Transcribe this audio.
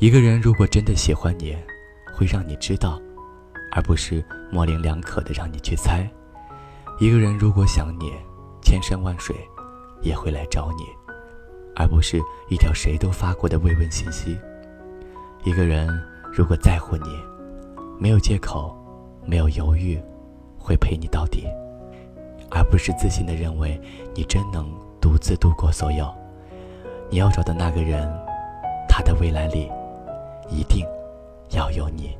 一个人如果真的喜欢你，会让你知道，而不是模棱两可的让你去猜。一个人如果想你，千山万水也会来找你，而不是一条谁都发过的慰问信息。一个人如果在乎你，没有借口，没有犹豫，会陪你到底，而不是自信的认为你真能独自度过所有。你要找的那个人，他的未来里。一定要有你。